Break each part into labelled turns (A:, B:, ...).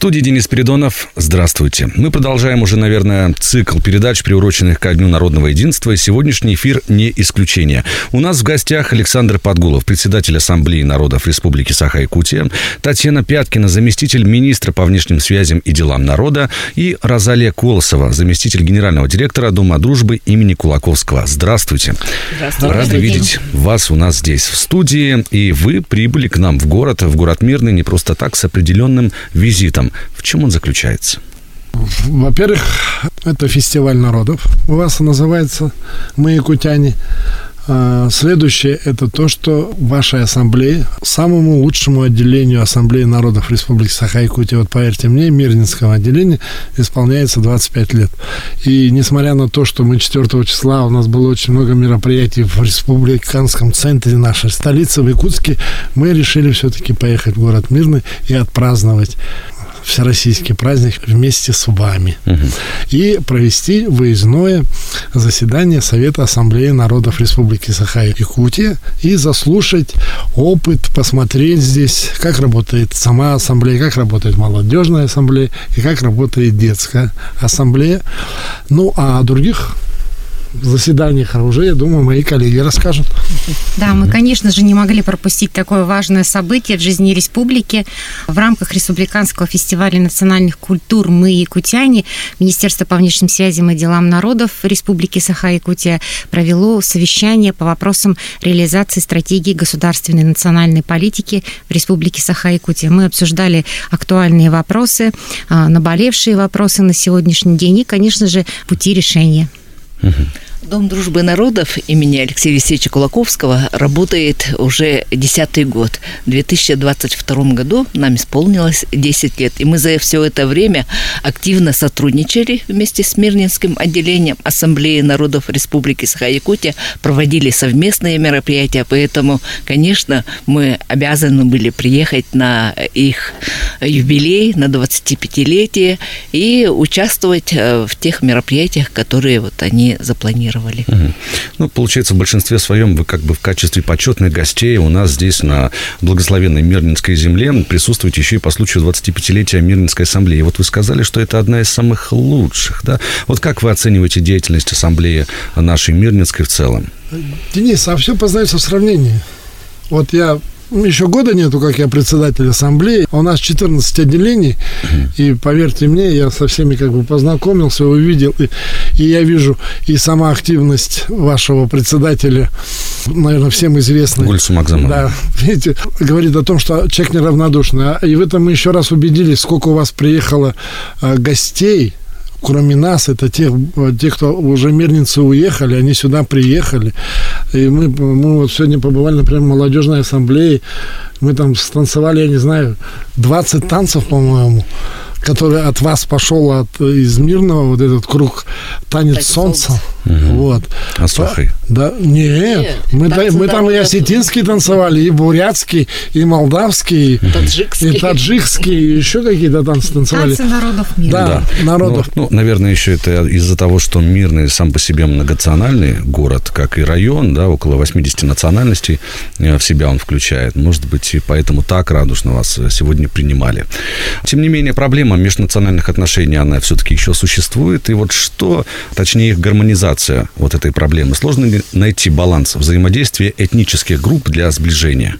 A: студии Денис Передонов. Здравствуйте. Мы продолжаем уже, наверное, цикл передач, приуроченных ко Дню народного единства. Сегодняшний эфир не исключение. У нас в гостях Александр Подгулов, председатель Ассамблеи народов Республики Саха-Якутия, Татьяна Пяткина, заместитель министра по внешним связям и делам народа, и Розалия Колосова, заместитель генерального директора Дома дружбы имени Кулаковского. Здравствуйте.
B: Здравствуйте.
A: Рады видеть вас у нас здесь в студии. И вы прибыли к нам в город, в город Мирный, не просто так, с определенным визитом. В чем он заключается?
C: Во-первых, это фестиваль народов. У вас называется «Мы якутяне». А, следующее – это то, что вашей ассамблее, самому лучшему отделению Ассамблеи народов Республики Саха-Якутия, вот поверьте мне, Мирнинского отделения, исполняется 25 лет. И несмотря на то, что мы 4 числа, у нас было очень много мероприятий в республиканском центре нашей столицы, в Якутске, мы решили все-таки поехать в город Мирный и отпраздновать всероссийский праздник вместе с вами. Угу. И провести выездное заседание Совета Ассамблеи народов Республики Саха-Якутия и заслушать опыт, посмотреть здесь, как работает сама ассамблея, как работает молодежная ассамблея и как работает детская ассамблея. Ну, а других заседаниях уже, я думаю, мои коллеги расскажут.
B: Да, мы, конечно же, не могли пропустить такое важное событие в жизни республики. В рамках Республиканского фестиваля национальных культур «Мы якутяне» Министерство по внешним связям и делам народов Республики Саха-Якутия провело совещание по вопросам реализации стратегии государственной национальной политики в Республике Саха-Якутия. Мы обсуждали актуальные вопросы, а, наболевшие вопросы на сегодняшний день и, конечно же, пути решения. Mm-hmm.
D: Дом дружбы народов имени Алексея Васильевича Кулаковского работает уже десятый год. В 2022 году нам исполнилось 10 лет. И мы за все это время активно сотрудничали вместе с Мирнинским отделением Ассамблеи народов Республики Саха-Якутия, проводили совместные мероприятия. Поэтому, конечно, мы обязаны были приехать на их юбилей, на 25-летие и участвовать э, в тех мероприятиях, которые вот они запланировали.
A: Угу. Ну, получается, в большинстве своем вы как бы в качестве почетных гостей у нас здесь на благословенной Мирнинской земле присутствуете еще и по случаю 25-летия Мирнинской ассамблеи. Вот вы сказали, что это одна из самых лучших, да? Вот как вы оцениваете деятельность ассамблеи нашей Мирнинской в целом?
C: Денис, а все познается в сравнении. Вот я еще года нету, как я председатель ассамблеи. У нас 14 отделений. И поверьте мне, я со всеми как бы познакомился, увидел. И, и я вижу и сама активность вашего председателя, наверное, всем известный.
A: Гульсу Макзамова.
C: Да, видите, говорит о том, что человек неравнодушный. И в этом мы еще раз убедились, сколько у вас приехало а, гостей кроме нас, это те, те, кто уже мирницы уехали, они сюда приехали. И мы, мы вот сегодня побывали, например, в молодежной ассамблее. Мы там станцевали, я не знаю, 20 танцев, по-моему который от вас пошел от из мирного вот этот круг танец так, солнца.
A: Угу. Вот. А Сахой?
C: Да, нет. нет мы, да, мы там и осетинский танцевали, и бурятский, и молдавский, таджикский. и таджикский, и еще какие-то танцы танцевали.
B: Танцы народов мира.
C: Да, да. народов.
A: Ну, ну, наверное, еще это из-за того, что мирный сам по себе многонациональный город, как и район, да, около 80 национальностей э, в себя он включает. Может быть, и поэтому так радушно вас сегодня принимали. Тем не менее, проблема проблема межнациональных отношений, она все-таки еще существует. И вот что, точнее их гармонизация вот этой проблемы? Сложно ли найти баланс взаимодействия этнических групп для сближения?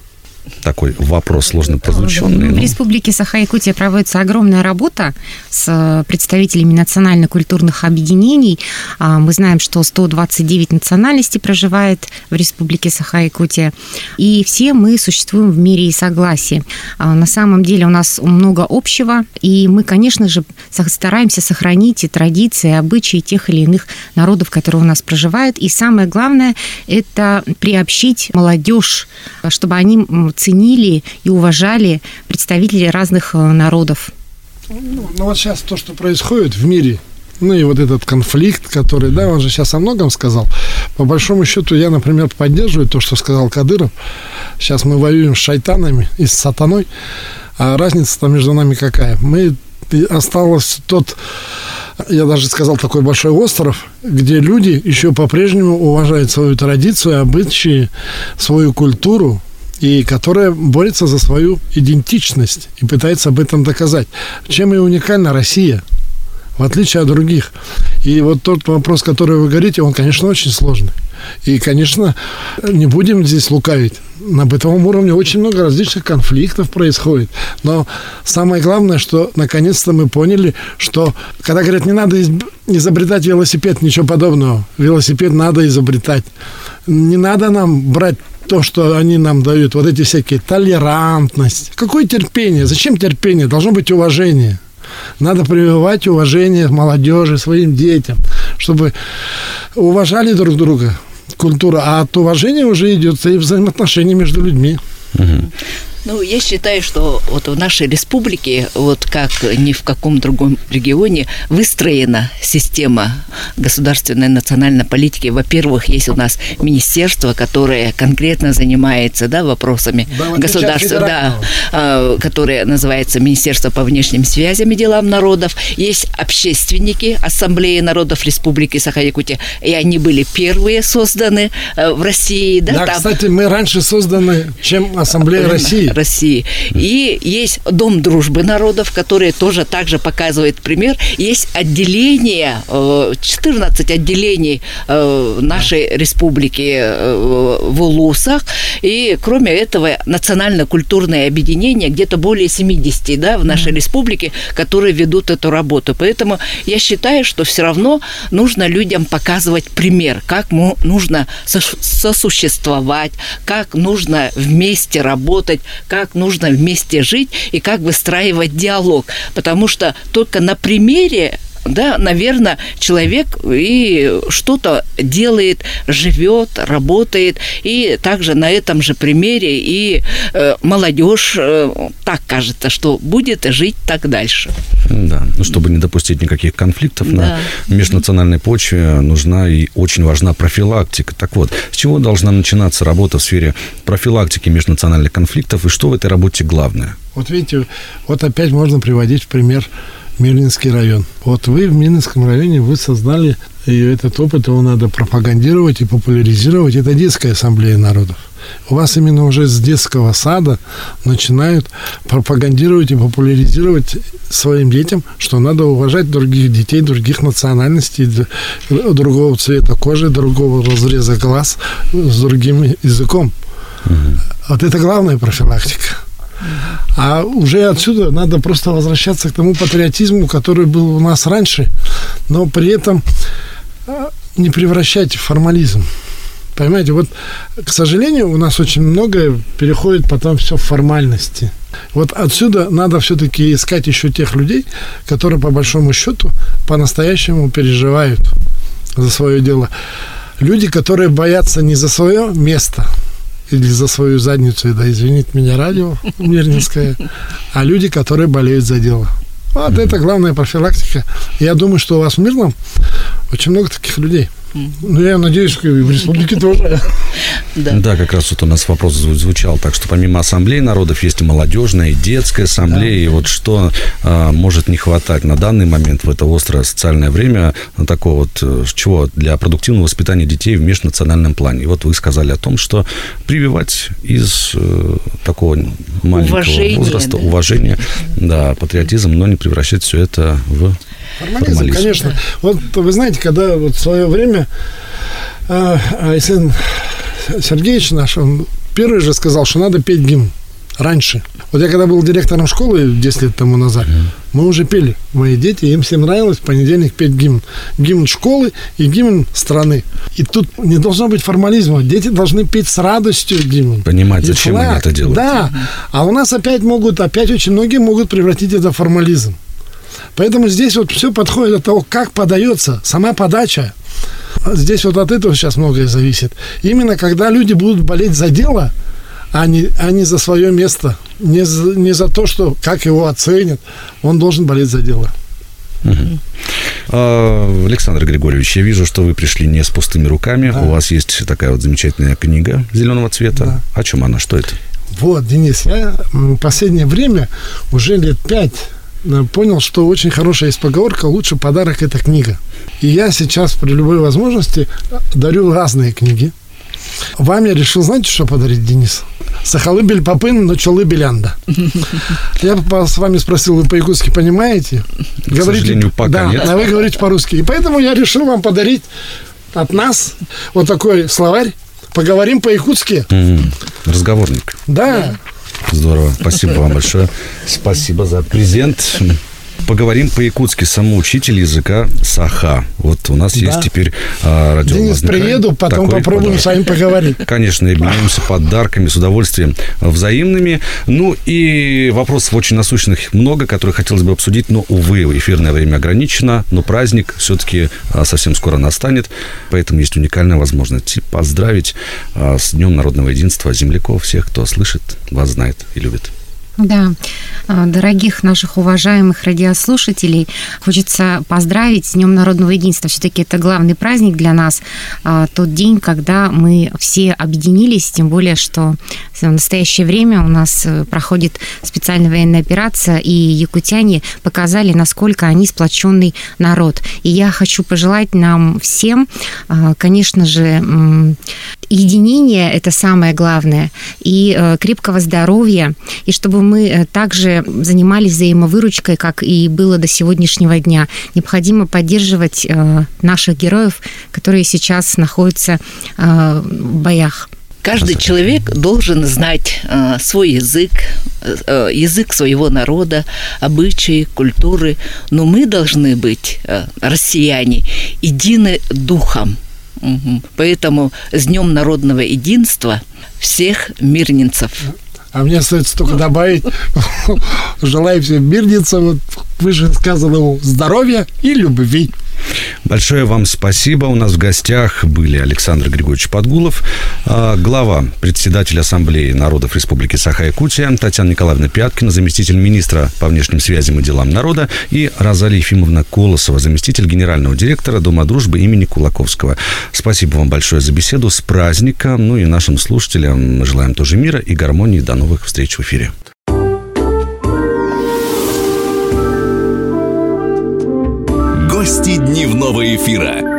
A: Такой вопрос сложно прозвученный.
B: В но... Республике Саха-Якутия проводится огромная работа с представителями национально-культурных объединений. А, мы знаем, что 129 национальностей проживает в Республике Саха-Якутия. И все мы существуем в мире и согласии. А, на самом деле у нас много общего, и мы, конечно же, стараемся сохранить и традиции, и обычаи тех или иных народов, которые у нас проживают. И самое главное – это приобщить молодежь, чтобы они ценили и уважали представителей разных э, народов.
C: Ну, ну вот сейчас то, что происходит в мире, ну и вот этот конфликт, который, да, он же сейчас о многом сказал. По большому счету, я, например, поддерживаю то, что сказал Кадыров. Сейчас мы воюем с шайтанами и с сатаной. А разница-то между нами какая? Мы осталось тот я даже сказал, такой большой остров, где люди еще по-прежнему уважают свою традицию, обычаи, свою культуру, и которая борется за свою идентичность и пытается об этом доказать. Чем и уникальна Россия, в отличие от других. И вот тот вопрос, который вы говорите, он, конечно, очень сложный. И, конечно, не будем здесь лукавить. На бытовом уровне очень много различных конфликтов происходит. Но самое главное, что наконец-то мы поняли, что когда говорят, не надо изобретать велосипед, ничего подобного. Велосипед надо изобретать. Не надо нам брать то, что они нам дают, вот эти всякие толерантность. Какое терпение? Зачем терпение? Должно быть уважение. Надо прививать уважение молодежи, своим детям, чтобы уважали друг друга. Культура. А от уважения уже идет и взаимоотношения между людьми.
D: Угу. Ну, я считаю, что вот в нашей республике, вот как ни в каком другом регионе, выстроена система государственной национальной политики. Во-первых, есть у нас министерство, которое конкретно занимается да, вопросами да, государства, да, а, которое называется Министерство по внешним связям и делам народов. Есть общественники Ассамблеи народов Республики Саха-Якутия, и они были первые созданы э, в России.
C: Да, да там... кстати, мы раньше созданы, чем Ассамблея России.
D: России. И есть Дом дружбы народов, который тоже также показывает пример. Есть отделение, 14 э, отделений э, нашей республики э, в Улусах. И кроме этого, национально-культурное объединение, где-то более 70 да, в нашей республике, которые ведут эту работу. Поэтому я считаю, что все равно нужно людям показывать пример, как нужно сосуществовать, как нужно вместе работать, как нужно вместе жить и как выстраивать диалог. Потому что только на примере да, наверное, человек и что-то делает, живет, работает, и также на этом же примере и э, молодежь э, так кажется, что будет жить так дальше.
A: Да, ну, чтобы не допустить никаких конфликтов да. на межнациональной почве, нужна и очень важна профилактика. Так вот, с чего должна начинаться работа в сфере профилактики межнациональных конфликтов, и что в этой работе главное?
C: Вот видите, вот опять можно приводить в пример Мирнинский район. Вот вы в Мирнинском районе, вы создали, и этот опыт его надо пропагандировать и популяризировать. Это детская ассамблея народов. У вас именно уже с детского сада начинают пропагандировать и популяризировать своим детям, что надо уважать других детей, других национальностей, другого цвета кожи, другого разреза глаз, с другим языком. Угу. Вот это главная профилактика. А уже отсюда надо просто возвращаться к тому патриотизму, который был у нас раньше, но при этом а, не превращать в формализм. Понимаете, вот, к сожалению, у нас очень многое переходит потом все в формальности. Вот отсюда надо все-таки искать еще тех людей, которые по большому счету по-настоящему переживают за свое дело. Люди, которые боятся не за свое место, или за свою задницу, да извинит меня радио Мирнинское, а люди, которые болеют за дело. Вот это главная профилактика. Я думаю, что у вас в Мирном очень много таких людей – ну, я надеюсь, в республике тоже.
A: Да. да, как раз вот у нас вопрос звучал. Так что помимо ассамблеи народов есть и молодежная, и детская ассамблея. Да. И вот что а, может не хватать на данный момент в это острое социальное время такого вот э, чего для продуктивного воспитания детей в межнациональном плане. И вот вы сказали о том, что прививать из э, такого маленького уважение, возраста да. уважение, да, патриотизм, но не превращать все это в
C: Формализм, Формализм. конечно. Вот вы знаете, когда вот в свое время э, Айсен Сергеевич наш, он первый же сказал, что надо петь гимн раньше. Вот я когда был директором школы 10 лет тому назад, мы уже пели. Мои дети, им всем нравилось в понедельник петь гимн. Гимн школы и гимн страны. И тут не должно быть формализма. Дети должны петь с радостью гимн.
A: Понимать, зачем флаг. они это делают.
C: Да. А у нас опять могут, опять очень многие могут превратить это в формализм. Поэтому здесь вот все подходит от того, как подается, сама подача. Здесь вот от этого сейчас многое зависит. Именно когда люди будут болеть за дело, а не, а не за свое место, не за, не за то, что как его оценят, он должен болеть за дело.
A: Угу. Александр Григорьевич, я вижу, что вы пришли не с пустыми руками. Да. У вас есть такая вот замечательная книга зеленого цвета. Да. О чем она? Что это?
C: Вот, Денис, я в последнее время уже лет пять понял, что очень хорошая есть поговорка «лучший подарок – это книга». И я сейчас при любой возможности дарю разные книги. Вам я решил, знаете, что подарить, Денис? Сахалыбель Попын, но чолы Белянда. Я с вами спросил, вы по-якутски понимаете?
A: К говорите, сожалению, пока
C: да,
A: нет.
C: А вы говорите по-русски. И поэтому я решил вам подарить от нас вот такой словарь. Поговорим по-якутски.
A: Разговорник.
C: Да.
A: Здорово. Спасибо вам большое. Спасибо за презент. Поговорим по-якутски. Самоучитель языка Саха. Вот у нас да. есть теперь а, радио.
C: Денис, приеду, потом Такой попробуем подарок. с вами поговорить.
A: Конечно, и обменяемся подарками с удовольствием взаимными. Ну и вопросов очень насущных много, которые хотелось бы обсудить, но, увы, эфирное время ограничено, но праздник все-таки а, совсем скоро настанет, поэтому есть уникальная возможность поздравить а, с Днем народного единства земляков, всех, кто слышит, вас знает и любит.
B: Да, а, дорогих наших уважаемых радиослушателей, хочется поздравить с Днем Народного Единства. Все-таки это главный праздник для нас, а, тот день, когда мы все объединились, тем более, что в настоящее время у нас э, проходит специальная военная операция, и якутяне показали, насколько они сплоченный народ. И я хочу пожелать нам всем, а, конечно же, единения – это самое главное, и э, крепкого здоровья, и чтобы мы э, также занимались взаимовыручкой, как и было до сегодняшнего дня. Необходимо поддерживать э, наших героев, которые сейчас находятся в боях.
D: Каждый человек должен знать э, свой язык, э, язык своего народа, обычаи, культуры. Но мы должны быть, э, россияне, едины духом. Угу. Поэтому с Днем народного единства всех мирнинцев.
C: А мне остается только добавить, желаю всем мирница, вот выше сказанному здоровья и любви.
A: Большое вам спасибо. У нас в гостях были Александр Григорьевич Подгулов, а, глава председатель Ассамблеи народов Республики Саха-Якутия, Татьяна Николаевна Пяткина, заместитель министра по внешним связям и делам народа, и Розалия Ефимовна Колосова, заместитель генерального директора Дома дружбы имени Кулаковского. Спасибо вам большое за беседу. С праздником. Ну и нашим слушателям желаем тоже мира и гармонии. До новых встреч в эфире.
E: Гости дневного эфира.